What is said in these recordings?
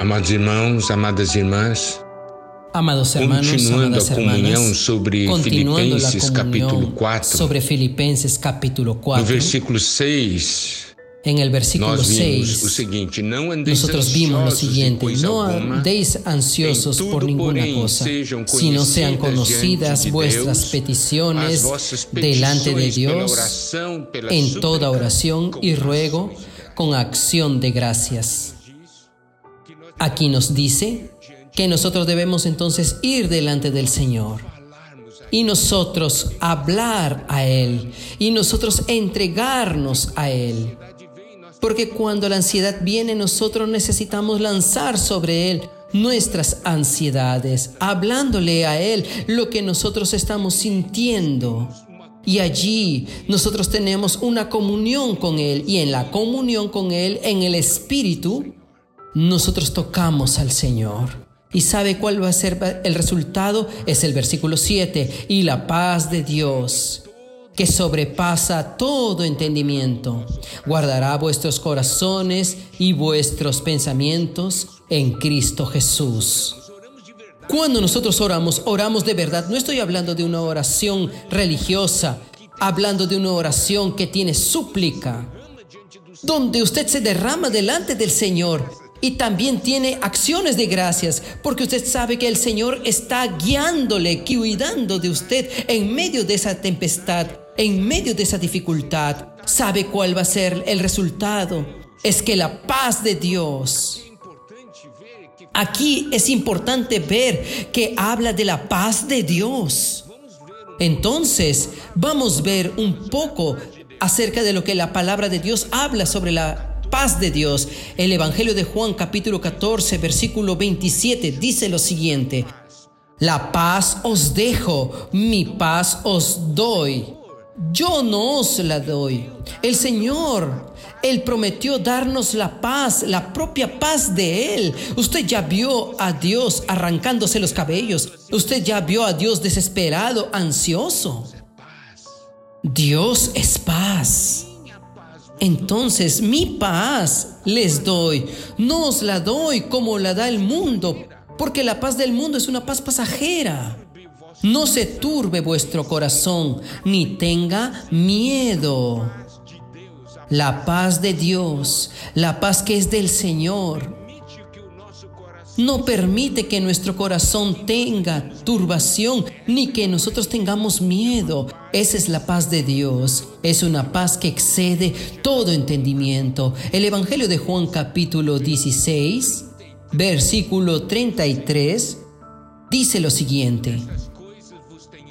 Amados irmãos, amadas irmãs, Amados hermanos, continuando a amadas comunhão hermanas, sobre continuando la Filipenses capítulo comunión 4, sobre Filipenses capítulo no 4, versículo 6, en el versículo nós vimos o 6, seguinte: Não andeis nosotros vimos lo ansiosos de siguiente, no andéis ansiosos em tudo, por ninguna porém, cosa, sino sean conocidas de vuestras peticiones delante de pela Dios oração, pela en toda oración y ruego con acción de gracias. Aquí nos dice que nosotros debemos entonces ir delante del Señor y nosotros hablar a Él y nosotros entregarnos a Él. Porque cuando la ansiedad viene nosotros necesitamos lanzar sobre Él nuestras ansiedades, hablándole a Él lo que nosotros estamos sintiendo. Y allí nosotros tenemos una comunión con Él y en la comunión con Él, en el Espíritu, nosotros tocamos al Señor. ¿Y sabe cuál va a ser el resultado? Es el versículo 7. Y la paz de Dios, que sobrepasa todo entendimiento, guardará vuestros corazones y vuestros pensamientos en Cristo Jesús. Cuando nosotros oramos, oramos de verdad. No estoy hablando de una oración religiosa, hablando de una oración que tiene súplica, donde usted se derrama delante del Señor y también tiene acciones de gracias, porque usted sabe que el Señor está guiándole, cuidando de usted en medio de esa tempestad, en medio de esa dificultad. ¿Sabe cuál va a ser el resultado? Es que la paz de Dios. Aquí es importante ver que habla de la paz de Dios. Entonces, vamos a ver un poco acerca de lo que la palabra de Dios habla sobre la paz de Dios. El Evangelio de Juan capítulo 14 versículo 27 dice lo siguiente. La paz os dejo, mi paz os doy. Yo no os la doy. El Señor, Él prometió darnos la paz, la propia paz de Él. Usted ya vio a Dios arrancándose los cabellos. Usted ya vio a Dios desesperado, ansioso. Dios es paz. Entonces mi paz les doy. No os la doy como la da el mundo, porque la paz del mundo es una paz pasajera. No se turbe vuestro corazón, ni tenga miedo. La paz de Dios, la paz que es del Señor, no permite que nuestro corazón tenga turbación, ni que nosotros tengamos miedo. Esa es la paz de Dios. Es una paz que excede todo entendimiento. El Evangelio de Juan capítulo 16, versículo 33, dice lo siguiente.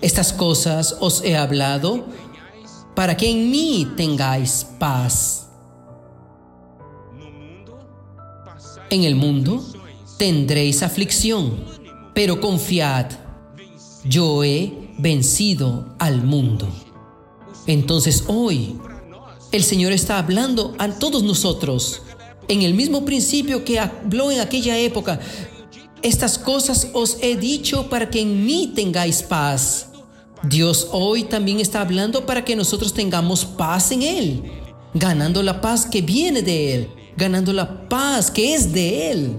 Estas cosas os he hablado para que en mí tengáis paz. En el mundo tendréis aflicción, pero confiad, yo he vencido al mundo. Entonces hoy el Señor está hablando a todos nosotros en el mismo principio que habló en aquella época. Estas cosas os he dicho para que en mí tengáis paz. Dios hoy también está hablando para que nosotros tengamos paz en Él, ganando la paz que viene de Él, ganando la paz que es de Él.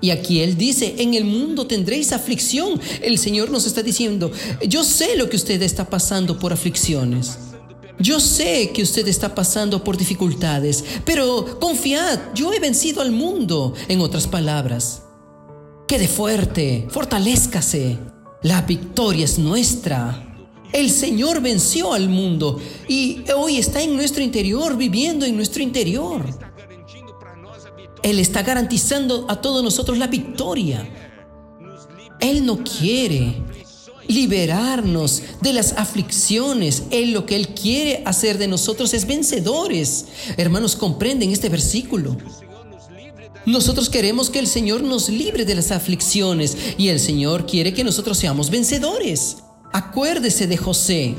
Y aquí Él dice, en el mundo tendréis aflicción. El Señor nos está diciendo, yo sé lo que usted está pasando por aflicciones. Yo sé que usted está pasando por dificultades, pero confiad, yo he vencido al mundo. En otras palabras, quede fuerte, fortalezcase. La victoria es nuestra. El Señor venció al mundo y hoy está en nuestro interior, viviendo en nuestro interior. Él está garantizando a todos nosotros la victoria. Él no quiere liberarnos de las aflicciones. Él lo que Él quiere hacer de nosotros es vencedores. Hermanos, comprenden este versículo. Nosotros queremos que el Señor nos libre de las aflicciones y el Señor quiere que nosotros seamos vencedores. Acuérdese de José.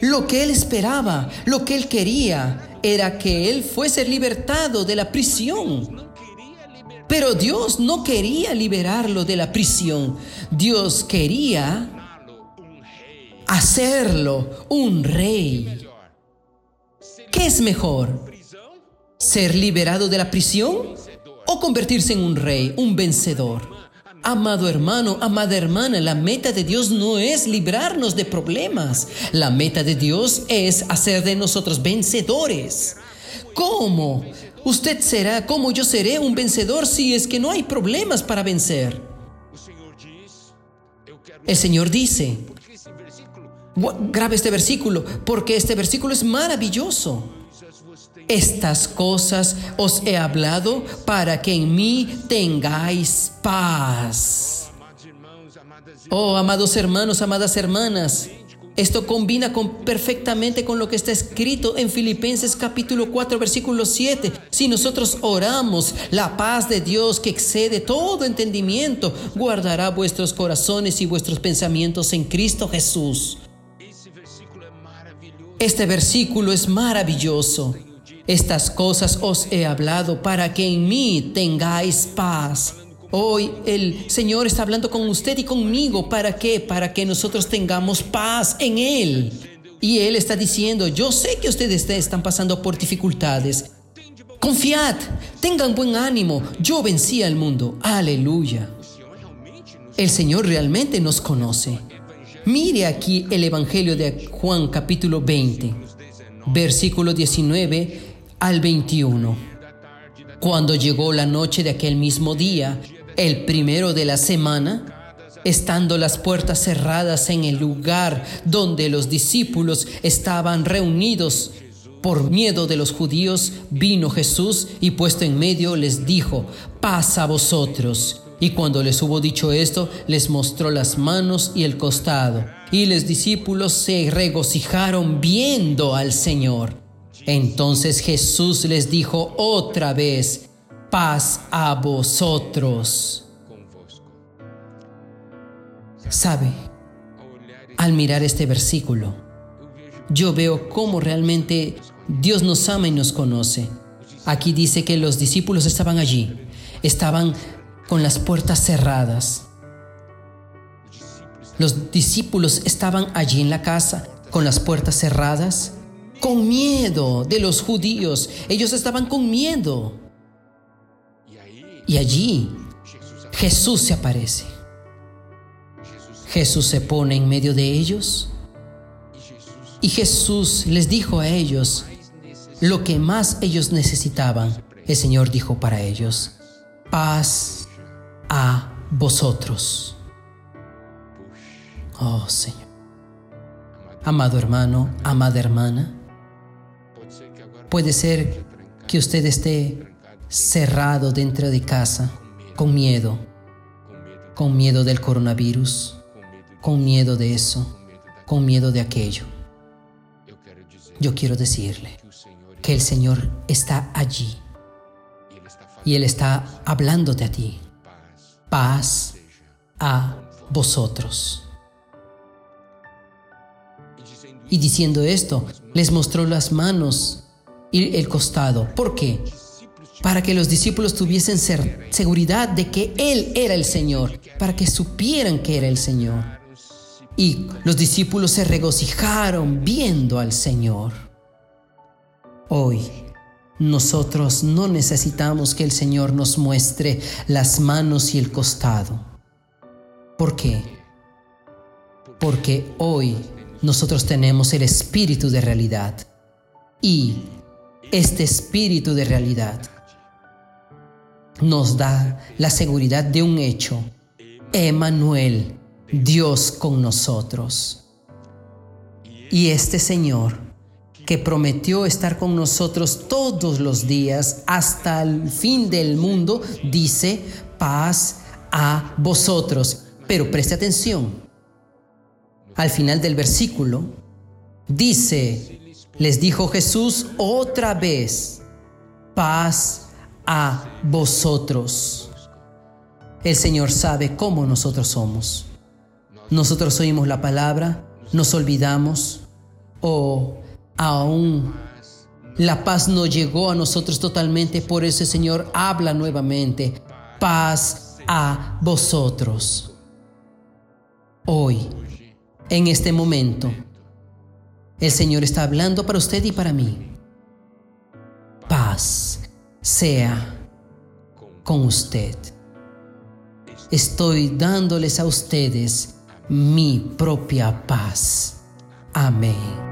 Lo que él esperaba, lo que él quería, era que él fuese libertado de la prisión. Pero Dios no quería liberarlo de la prisión. Dios quería hacerlo un rey. ¿Qué es mejor? ¿Ser liberado de la prisión o convertirse en un rey, un vencedor. Amado hermano, amada hermana, la meta de Dios no es librarnos de problemas. La meta de Dios es hacer de nosotros vencedores. ¿Cómo? Usted será como yo seré un vencedor si es que no hay problemas para vencer. El Señor dice, grave este versículo, porque este versículo es maravilloso. Estas cosas os he hablado para que en mí tengáis paz. Oh, amados hermanos, amadas hermanas, esto combina con, perfectamente con lo que está escrito en Filipenses capítulo 4 versículo 7. Si nosotros oramos, la paz de Dios que excede todo entendimiento guardará vuestros corazones y vuestros pensamientos en Cristo Jesús. Este versículo es maravilloso. Estas cosas os he hablado para que en mí tengáis paz. Hoy el Señor está hablando con usted y conmigo. ¿Para qué? Para que nosotros tengamos paz en Él. Y Él está diciendo, yo sé que ustedes están pasando por dificultades. Confiad, tengan buen ánimo. Yo vencí al mundo. Aleluya. El Señor realmente nos conoce. Mire aquí el Evangelio de Juan capítulo 20, versículo 19 al 21. Cuando llegó la noche de aquel mismo día, el primero de la semana, estando las puertas cerradas en el lugar donde los discípulos estaban reunidos, por miedo de los judíos, vino Jesús y puesto en medio les dijo, paz a vosotros. Y cuando les hubo dicho esto, les mostró las manos y el costado. Y los discípulos se regocijaron viendo al Señor. Entonces Jesús les dijo otra vez, paz a vosotros. ¿Sabe? Al mirar este versículo, yo veo cómo realmente Dios nos ama y nos conoce. Aquí dice que los discípulos estaban allí, estaban con las puertas cerradas. Los discípulos estaban allí en la casa con las puertas cerradas con miedo de los judíos. Ellos estaban con miedo. Y allí Jesús se aparece. Jesús se pone en medio de ellos. Y Jesús les dijo a ellos lo que más ellos necesitaban. El Señor dijo para ellos, paz a vosotros. Oh Señor. Amado hermano, amada hermana, Puede ser que usted esté cerrado dentro de casa, con miedo, con miedo del coronavirus, con miedo de eso, con miedo de aquello. Yo quiero decirle que el Señor está allí y Él está hablándote a ti. Paz a vosotros. Y diciendo esto, les mostró las manos y el costado. ¿Por qué? Para que los discípulos tuviesen seguridad de que Él era el Señor, para que supieran que era el Señor. Y los discípulos se regocijaron viendo al Señor. Hoy nosotros no necesitamos que el Señor nos muestre las manos y el costado. ¿Por qué? Porque hoy nosotros tenemos el espíritu de realidad y este espíritu de realidad nos da la seguridad de un hecho. Emanuel, Dios con nosotros. Y este Señor que prometió estar con nosotros todos los días hasta el fin del mundo, dice, paz a vosotros. Pero preste atención. Al final del versículo, dice, les dijo Jesús otra vez, paz a vosotros. El Señor sabe cómo nosotros somos. Nosotros oímos la palabra, nos olvidamos o aún la paz no llegó a nosotros totalmente, por eso el Señor habla nuevamente, paz a vosotros. Hoy, en este momento, el Señor está hablando para usted y para mí. Paz sea con usted. Estoy dándoles a ustedes mi propia paz. Amén.